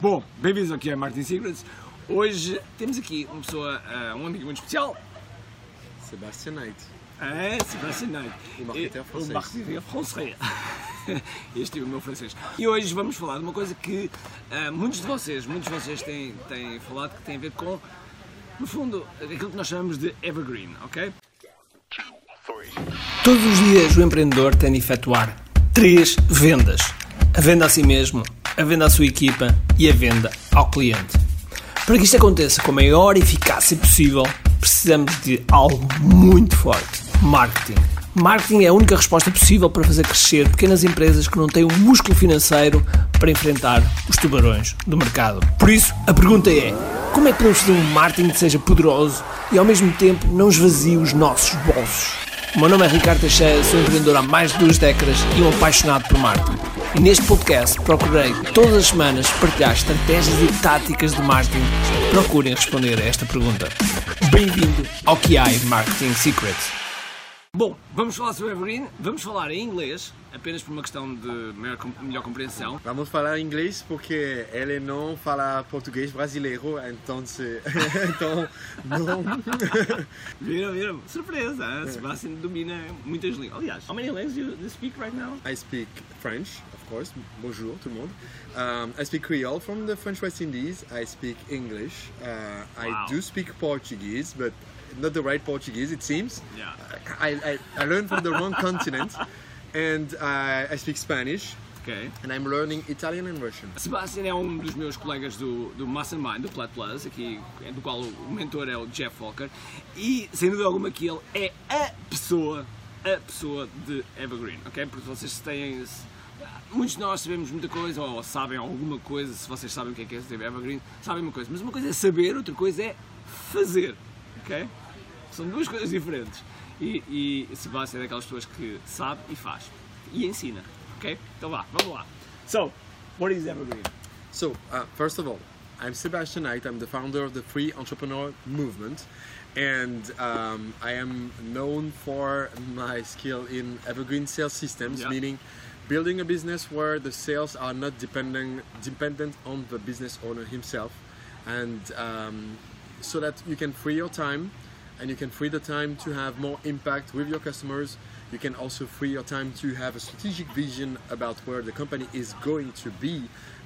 Bom, bem-vindos aqui a Martin Secrets. Hoje temos aqui uma pessoa, ah, um amigo muito especial. Sébastien Knight. É, Sebastian Knight. O marketeer E- francês. O marketeer francês. Este é o meu francês. E hoje vamos falar de uma coisa que ah, muitos de vocês, muitos de vocês têm, têm falado que tem a ver com, no fundo, aquilo que nós chamamos de evergreen, ok? Todos os dias o empreendedor tem de efetuar três vendas: a venda a si mesmo, a venda à sua equipa e a venda ao cliente. Para que isto aconteça com a maior eficácia possível, precisamos de algo muito forte: marketing. Marketing é a única resposta possível para fazer crescer pequenas empresas que não têm o músculo financeiro para enfrentar os tubarões do mercado. Por isso, a pergunta é: como é que podemos fazer um marketing que seja poderoso e ao mesmo tempo não esvazie os nossos bolsos? O meu nome é Ricardo Teixeira, sou empreendedor há mais de duas décadas e um apaixonado por marketing. E neste podcast procurei todas as semanas partilhar estratégias e táticas de marketing que procurem responder a esta pergunta. Bem-vindo ao QI Marketing Secrets. Bom, vamos falar sobre Evergreen, vamos falar em inglês, apenas por uma questão de maior, melhor compreensão. Vamos falar inglês porque ele não fala português brasileiro, então, se, então não. Viram, viram? Surpresa, hein? Sebastian domina muitas línguas. Aliás, how many languages do you, do you speak right now? I speak French, of course. Bonjour, tout le monde. Um, I speak Creole from the French West Indies. I speak English. Uh, Wow. I do speak Portuguese, but not the right Portuguese, it seems. Yeah. I, I, I learned from the wrong continent. And uh, I speak Spanish, Ok. and I'm learning Italian and Russian. Sebastian é um dos meus colegas do, do Mastermind, do Plat Plus, aqui, do qual o mentor é o Jeff Walker, e sem dúvida alguma que ele é a pessoa, a pessoa de Evergreen, ok? Porque vocês têm. Muitos de nós sabemos muita coisa, ou sabem alguma coisa, se vocês sabem o que é que é Evergreen, sabem uma coisa, mas uma coisa é saber, outra coisa é fazer, ok? São duas coisas diferentes. E, e Sebastian é daquelas pessoas que sabe e faz. E ensina, ok? Então vá, vamos lá. So, what is Evergreen? So, uh, first of all, I'm Sebastian Night. I'm the founder of the Free Entrepreneur Movement, and um, I am known for my skill in evergreen sales systems, Yeah. meaning building a business where the sales are not dependent dependent on the business owner himself, and um, so that you can free your time, and you can free the time to have more impact with your customers. You can also free your time to have a strategic vision about where the company is going to be,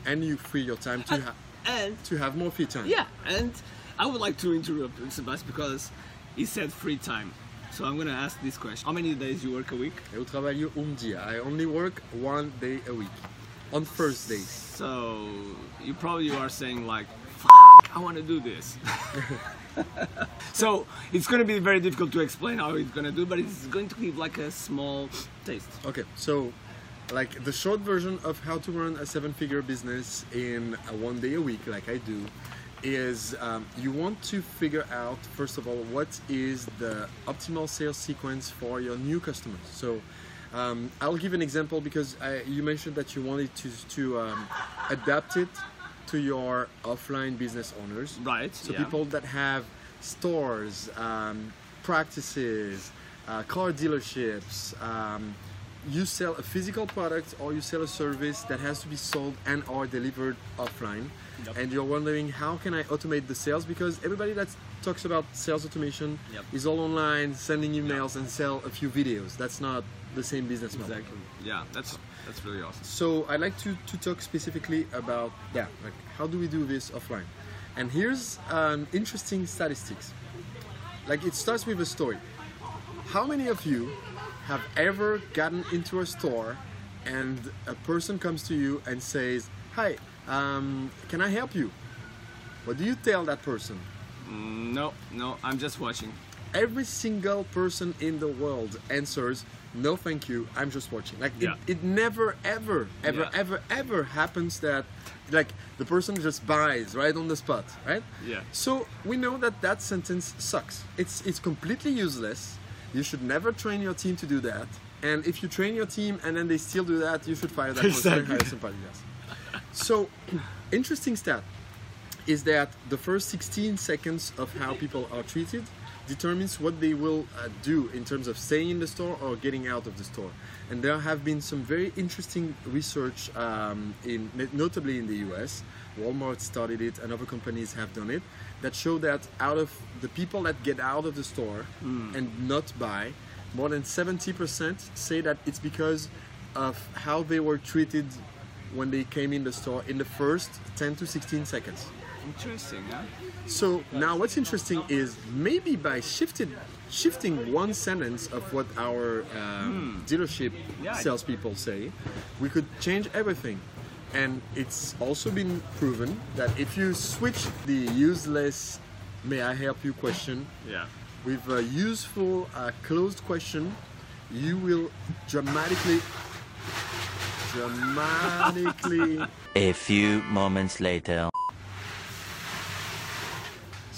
and you free your time to ha- And to have more free time. yeah, and I would like to interrupt Sebastian because he said free time. So I'm gonna ask this question: How many days you work a week? Eu trabalho um dia. I only work one day a week, on Thursdays. So you probably are saying like, F- I want to do this. so it's gonna be very difficult to explain how it's gonna do, but it's going to give like a small taste. Okay, so like the short version of how to run a seven-figure business in one day a week, like I do, is um, you want to figure out first of all what is the optimal sales sequence for your new customers. So. Um, I'll give an example because I, you mentioned that you wanted to, to um, adapt it to your offline business owners. Right, So yeah. people that have stores, um, practices, uh, car dealerships. Um, you sell a physical product or you sell a service that has to be sold and or delivered offline. Yep. And you're wondering how can I automate the sales because everybody that talks about sales automation Yep. is all online, sending emails and sell a few videos. That's not the same business model. Exactly. Yeah, that's that's really awesome. So I'd like to, to talk specifically about that, like how do we do this offline? And here's an interesting statistics. Like it starts with a story. How many of you have ever gotten into a store and a person comes to you and says, "Hi, um, can I help you?" What do you tell that person? No, no, I'm just watching. Every single person in the world answers, "No, thank you. I'm just watching." Like Yeah. it, it never, ever, ever, Yeah. ever, ever happens that, like the person just buys right on the spot, right? Yeah. So we know that that sentence sucks. It's it's completely useless. You should never train your team to do that. And if you train your team and then they still do that, you should fire that person and hire somebody else. So, interesting stat is that the first 16 seconds of how people are treated determines what they will uh, do in terms of staying in the store or getting out of the store. And there have been some very interesting research, um, in notably in the U.S. Walmart started it, and other companies have done it, that show that out of the people that get out of the store and not buy, more than 70% say that it's because of how they were treated when they came in the store in the first 10 to 16 seconds. Interesting, huh? So now what's interesting is maybe by shifted, shifting one sentence of what our um, dealership Yeah. salespeople say, we could change everything. And it's also been proven that if you switch the useless "May I help you?" question Yeah. with a useful uh, closed question, you will dramatically, dramatically A few moments later.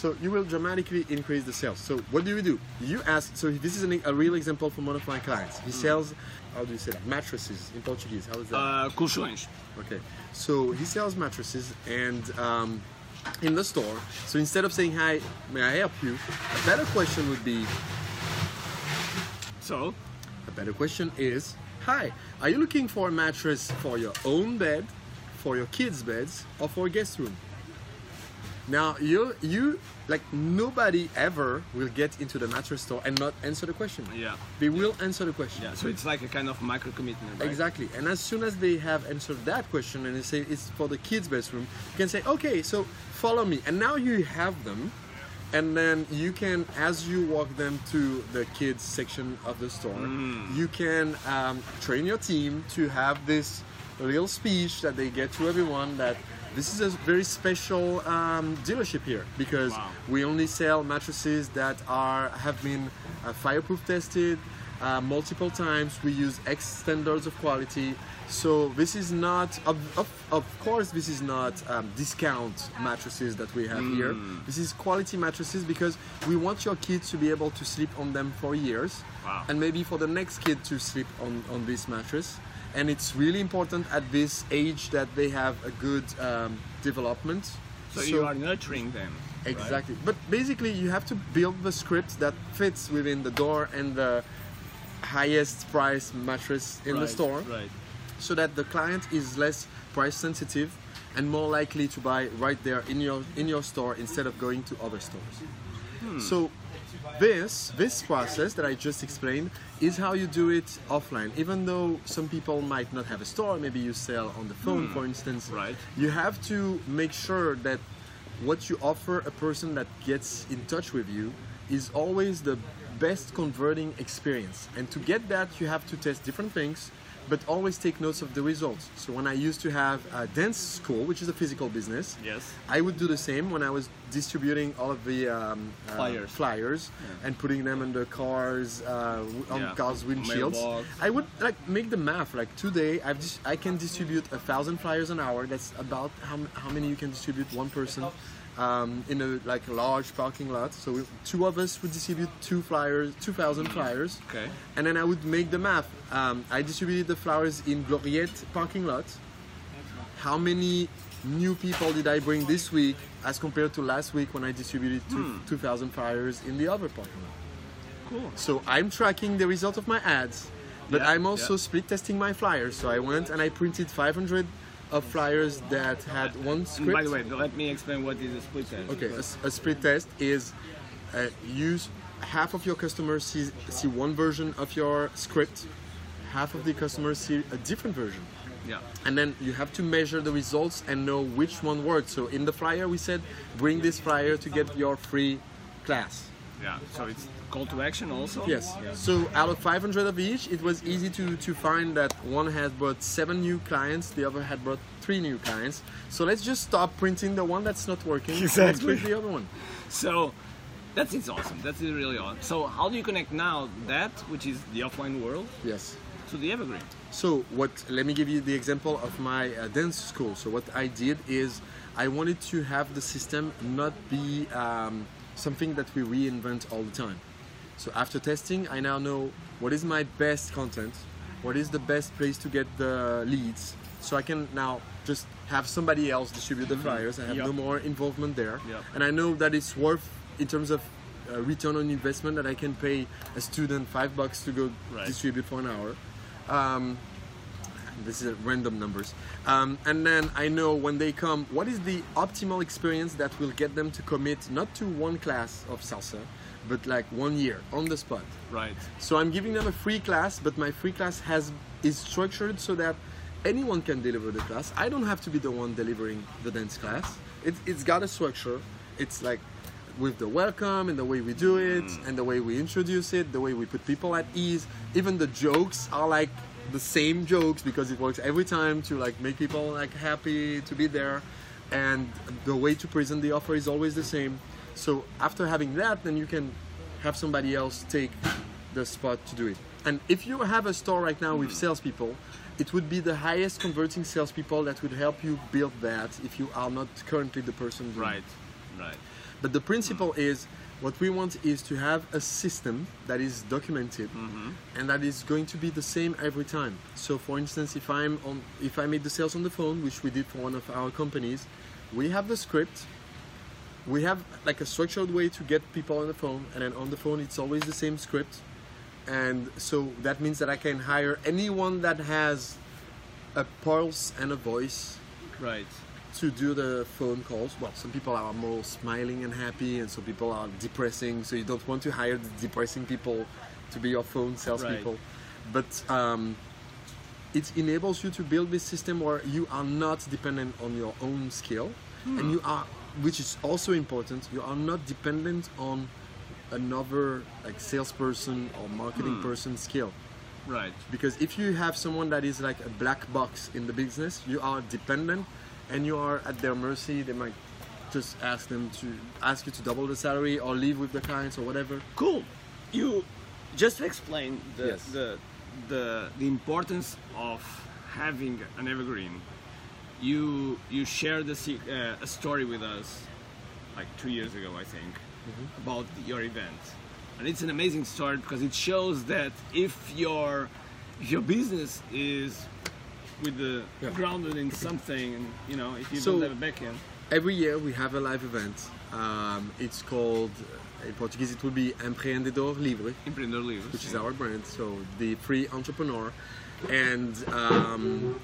So you will dramatically increase the sales. So what do you do? You ask. So this is an, a real example from one of my clients. He sells, how do you say that? Mattresses in Portuguese. How is that? Uh, colchões. Okay. So he sells mattresses and um, in the store. So instead of saying hi, may I help you? A better question would be. So, A better question is, hi, are you looking for a mattress for your own bed, for your kids' beds, or for a guest room? Now you you like nobody ever will get into the mattress store and not answer the question. yeah. They will answer the question. Yeah, so it's like a kind of micro commitment, right? Exactly. And as soon as they have answered that question and they say it's for the kids' bedroom, you can say, okay, so follow me. And now you have them. And then you can, as you walk them to the kids section of the store, you can um, train your team to have this little speech that they get to everyone that this is a very special um, dealership here because Wow. we only sell mattresses that are have been uh, fireproof tested uh, multiple times. We use X standards of quality. So this is not, of, of, of course, this is not um, discount mattresses that we have here. This is quality mattresses because we want your kids to be able to sleep on them for years, Wow. and maybe for the next kid to sleep on on this mattress. And it's really important at this age that they have a good um, development. So, you are nurturing them. right? Exactly. But basically, you have to build the script that fits within the door and the highest price mattress in the store Right. so that the client is less price sensitive and more likely to buy right there in your in your store instead of going to other stores. So this this process that I just explained is how you do it offline. Even though some people might not have a store, maybe you sell on the phone, hmm. for instance. Right. You have to make sure that what you offer a person that gets in touch with you is always the best converting experience. And to get that, you have to test different things, but always take notes of the results. So when I used to have a dance school, which is a physical business, Yes. I would do the same when I was distributing all of the um, uh, Flyers. flyers and putting them on the cars, uh, on Yeah. cars' windshields. Mailbox. I would like make the math. Like today, I've dis- I can distribute a thousand flyers an hour. That's about how, m- how many you can distribute one person um, in a like a large parking lot. So we, two of us would distribute two flyers, two thousand flyers. Okay. And then I would make the math. Um, I distributed the flowers in Gloriette parking lot. How many new people did I bring this week as compared to last week when I distributed two, 2,000 flyers in the other parking lot? Cool. So I'm tracking the result of my ads, but Yeah, I'm also yeah. split testing my flyers. So I went and I printed 500 of flyers that had one script. by the way, let me explain what is a split test. Okay, a split test is uh, use half of your customers see, see one version of your script, half of the customers see a different version. Yeah. And then you have to measure the results and know which one worked. So in the flyer, we said, bring this flyer to get your free class. Yeah. So it's call to action also. Yes. Yeah. So out of 500 of each, it was easy to, to find that one had brought seven new clients, the other had brought three new clients. So let's just stop printing the one that's not working. Let's Exactly. print the other one. So that's it's awesome. That's really awesome. So how do you connect now that which is the offline world Yes. to the evergreen? So what? Let me give you the example of my uh, dance school. So what I did is I wanted to have the system not be um, something that we reinvent all the time. So after testing, I now know what is my best content, what is the best place to get the leads, so I can now just have somebody else distribute the flyers. I have Yep. no more involvement there, Yep. and I know that it's worth in terms of a return on investment that I can pay a student five bucks to go Right. distribute for an hour. Um, this is random numbers. Um, and then I know when they come, what is the optimal experience that will get them to commit not to one class of salsa, but like one year on the spot. Right. So I'm giving them a free class, but my free class has is structured so that anyone can deliver the class. I don't have to be the one delivering the dance class. It, it's got a structure. It's like with the welcome and the way we do it mm. and the way we introduce it, the way we put people at ease. Even the jokes are like the same jokes because it works every time to like make people like happy to be there. And the way to present the offer is always the same. So after having that, then you can have somebody else take the spot to do it. And if you have a store right now with salespeople, it would be the highest converting salespeople that would help you build that if you are not currently the person doing it. Right. Right. But the principle is what we want is to have a system that is documented mm-hmm. and that is going to be the same every time. So for instance, if I'm on if I made the sales on the phone, which we did for one of our companies, we have the script. We have like a structured way to get people on the phone and then on the phone it's always the same script. And so that means that I can hire anyone that has a pulse and a voice Right. to do the phone calls. Well, some people are more smiling and happy, and some people are depressing. So you don't want to hire the depressing people to be your phone salespeople. But um, it enables you to build this system where you are not dependent on your own skill, and you are, which is also important. You are not dependent on another like salesperson or marketing hmm. person skill Right. because if you have someone that is like a black box in the business you are dependent and you are at their mercy they might just ask them to ask you to double the salary or leave with the clients or whatever Cool. You just explained the Yes. the, the the importance of having an evergreen. You you shared a, uh, a story with us like two years ago, I think, Mm-hmm. about your event, and it's an amazing story because it shows that if your if your business is with the Yeah. grounded in something, and you know, if you So- don't have a backend, every year we have a live event um, it's called in portuguese it will be empreendedor livre empreendedor Livre which is our brand, so the free entrepreneur. And um,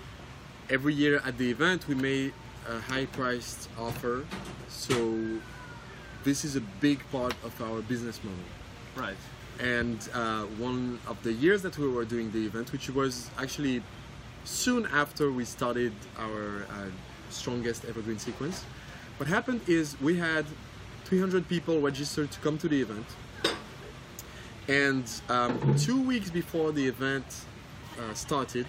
every year at the event, we made a high priced offer. So this is a big part of our business model. right? And uh, one of the years that we were doing the event, which was actually soon after we started our uh, strongest evergreen sequence, what happened is we had 300 people registered to come to the event. And um, two weeks before the event uh, started,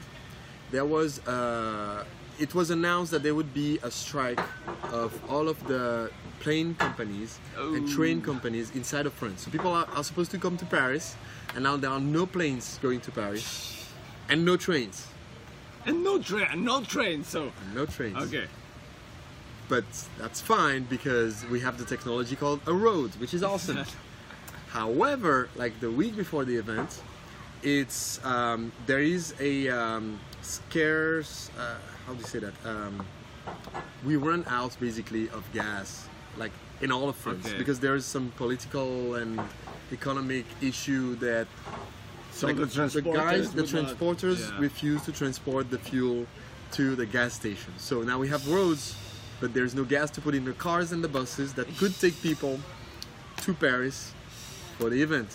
there was uh, it was announced that there would be a strike of all of the plane companies and train companies inside of France. So people are, are supposed to come to Paris, and now there are no planes going to Paris, and no trains, And no train, no train. So no trains. okay. But that's fine because we have the technology called a road, which is awesome. However, like the week before the event, it's um, there is a um, scarce. Uh, how do you say that? Um, we run out basically of gas, like in all of France, Okay. because there is some political and economic issue that So like the the, guys, the would not- transporters yeah. refuse to transport the fuel to the gas station. So now we have roads, but there's no gas to put in the cars and the buses that could take people to Paris for the event.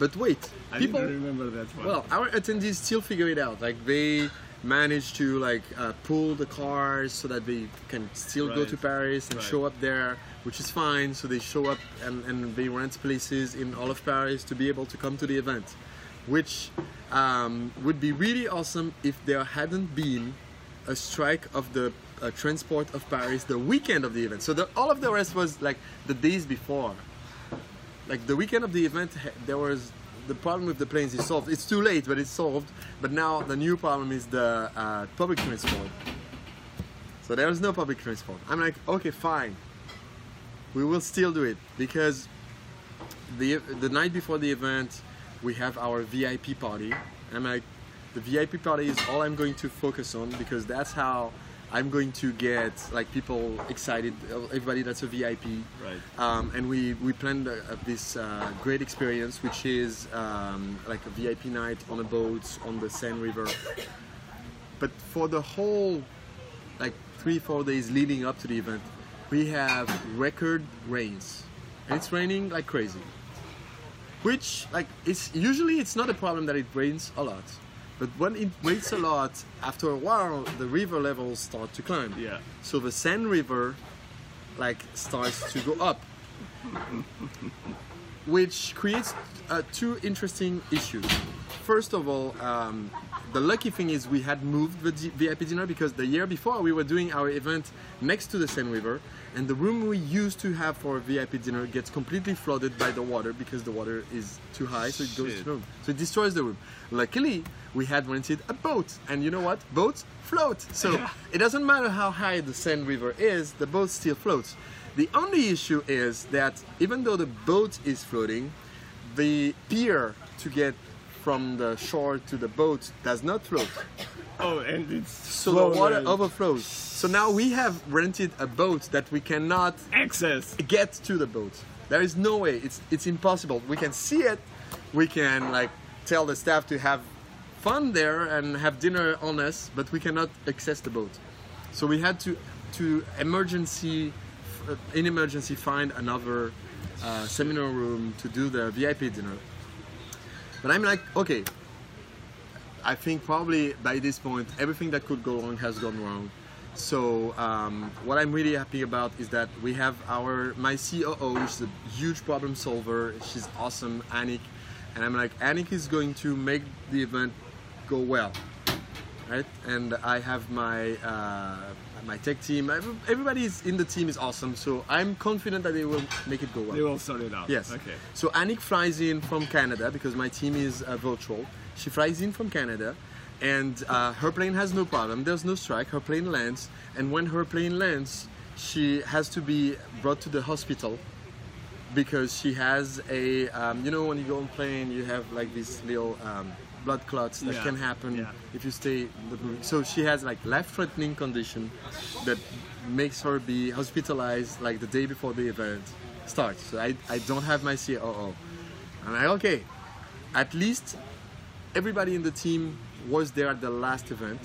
But wait, I people. didn't remember that one. Well, our attendees still figure it out. Like they manage to like uh, pull the cars so that they can still go to Paris and Right. show up there, which is fine. So they show up and, and they rent places in all of Paris to be able to come to the event, which um, would be really awesome if there hadn't been a strike of the uh, transport of Paris the weekend of the event. So the, all of the rest was like the days before like the weekend of the event there was the problem with the planes is solved. It's too late but it's solved. But now the new problem is the uh, public transport. So there is no public transport. I'm like okay fine. We will still do it because the the night before the event we have our vip party. I'm like the vip party is all i'm going to focus on because that's how I'm going to get like people excited, everybody that's a VIP. Right. Um, and we we planned uh, this uh, great experience, which is um, like a VIP night on a boat on the Seine River. But for the whole like three four days leading up to the event, we have record rains, and it's raining like crazy. Which like it's usually it's not a problem that it rains a lot, but when it rains a lot, after a while the river levels start to climb. Yeah. So the Seine River like starts to go up, which creates uh, two interesting issues. First of all, um, the lucky thing is we had moved the VIP dinner because the year before we were doing our event next to the Seine River, and the room we used to have for a VIP dinner gets completely flooded by the water because the water is too high, so it goes to the room. So it destroys the room. Luckily, we had rented a boat, and you know what? Boats float. So it doesn't matter how high the Seine River is, the boat still floats. The only issue is that even though the boat is floating, the pier to get from the shore to the boat does not float. Oh, and it's So the water overflows. So now we have rented a boat that we cannot access. get to the boat. There is no way. It's it's impossible. We can see it. We can like tell the staff to have fun there and have dinner on us, but we cannot access the boat. So we had to to emergency uh, in emergency find another uh, seminar room to do the VIP dinner. But I'm like, okay. I think probably by this point everything that could go wrong has gone wrong. So um, what I'm really happy about is that we have our my COO, is a huge problem solver. She's awesome, Anik, and I'm like Anik is going to make the event go well, right? And I have my uh, my tech team. Every- Everybody in the team is awesome, so I'm confident that they will make it go well. They will sort it out. Yes. Okay. So Anik flies in from Canada because my team is uh, virtual. She flies in from Canada, and uh, her plane has no problem. There's no strike. Her plane lands, and when her plane lands, she has to be brought to the hospital because she has a um, you know when you go on plane you have like this little um, blood clots that Yeah. can happen Yeah. if you stay so she has like life-threatening condition that makes her be hospitalized like the day before the event starts. So i, I don't have my coo i'm like okay at least everybody in the team was there at the last event.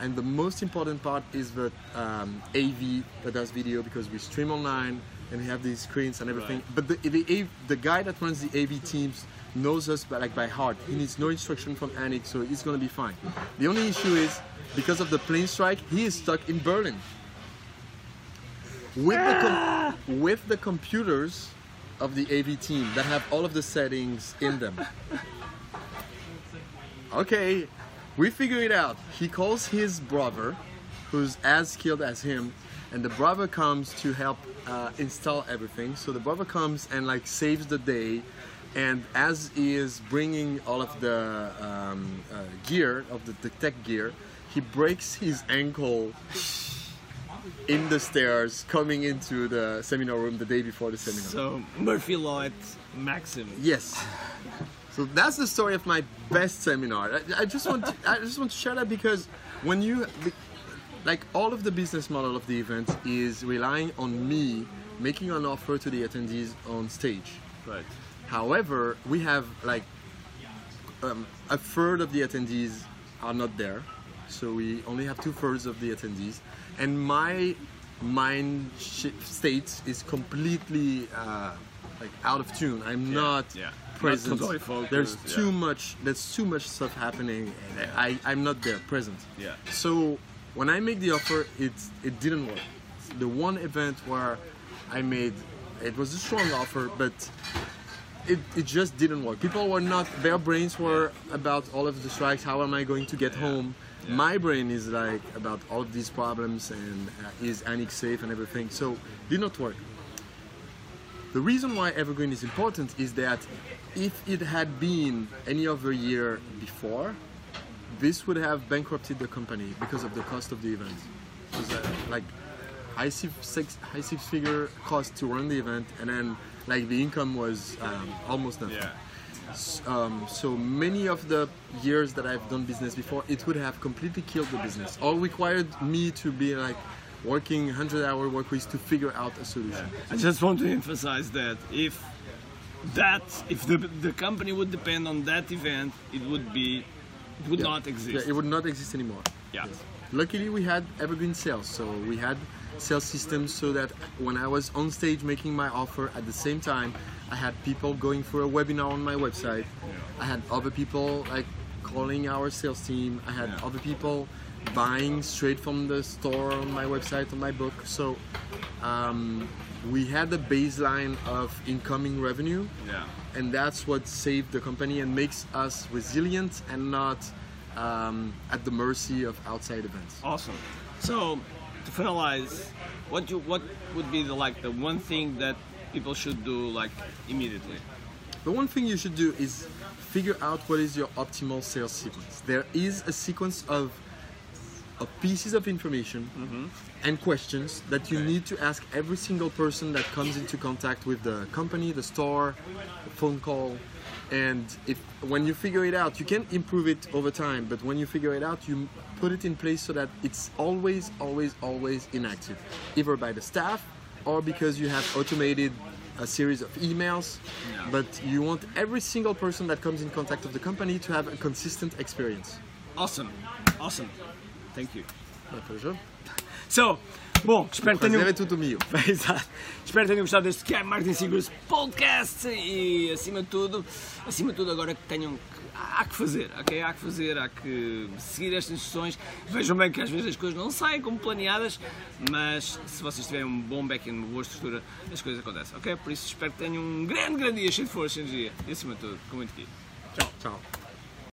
And the most important part is the um, AV that does video because we stream online and we have these screens and everything. Right. But the, the AV the guy that runs the AV teams knows us by, like by heart. He needs no instruction from Anik, so he's gonna be fine. The only issue is because of the plane strike, he is stuck in Berlin with the com- ah! with the computers of the AV team that have all of the settings in them. Okay, we figure it out. He calls his brother, who's as skilled as him, and the brother comes to help uh, install everything. So the brother comes and like saves the day, and as he is bringing all of the um, uh, gear of the, the tech gear, he breaks his ankle in the stairs coming into the seminar room the day before the seminar. So Murphy Law at maximum. Yes. So that's the story of my best seminar. I, I just want to, I just want to share that because when you like all of the business model of the event is relying on me making an offer to the attendees on stage. Right. However, we have like um, a third of the attendees are not there, so we only have two thirds of the attendees, and my mind state is completely uh, like out of tune. I'm Yeah, not yeah. present. Not totally focused, there's yeah. too much. There's too much stuff happening, and I I'm not there present. Yeah. So when I make the offer, it it didn't work. The one event where I made it was a strong offer, but it, it just didn't work. People were not their brains were about all of the strikes. How am I going to get home? My brain is like about all of these problems and uh, is Anik safe and everything. So did not work. The reason why Evergreen is important is that if it had been any other year before, this would have bankrupted the company because of the cost of the event. Was uh, like high six, six high six figure cost to run the event, and then like the income was um, almost nothing. Yeah. Um, so many of the years that I've done business before, it would have completely killed the business. All required me to be like working 100 hour work weeks to figure out a solution. Yeah. I just want to emphasize that if that if the the company would depend on that event, it would be it would Yeah. not exist. Yeah, it would not exist anymore. Yeah. Luckily, we had evergreen sales, so we had sales systems so that when I was on stage making my offer, at the same time, I had people going for a webinar on my website. I had other people like calling our sales team. I had other people buying straight from the store on my website on my book. So um, we had a baseline of incoming revenue Yeah. and that's what saved the company and makes us resilient and not um, at the mercy of outside events. Awesome. So to finalize, what you what would be the like the one thing that people should do like immediately? The one thing you should do is figure out what is your optimal sales sequence. There is a sequence of, of pieces of information mm-hmm. and questions that you Okay. need to ask every single person that comes into contact with the company, the store, the phone call. And if when you figure it out, you can improve it over time. But when you figure it out, you put it in place so that it's always, always, always inactive, either by the staff or because you have automated a series of emails. Yeah. But you want every single person that comes in contact with the company to have a consistent experience. Awesome. Awesome. Thank you. My pleasure. So, bom, espero que tenham. É tudo meu. Exato. Espero que tenham gostado deste que é Marketing Secrets Podcast e acima de tudo, acima de tudo agora que tenham que- há que fazer, ok? Há que fazer, há que seguir estas instruções. Vejam bem que às vezes as coisas não saem como planeadas, mas se vocês tiverem um bom back-end, uma boa estrutura, as coisas acontecem, ok? Por isso espero que tenham um grande, grande dia cheio de força e energia e acima de tudo, com muito aqui. Tchau.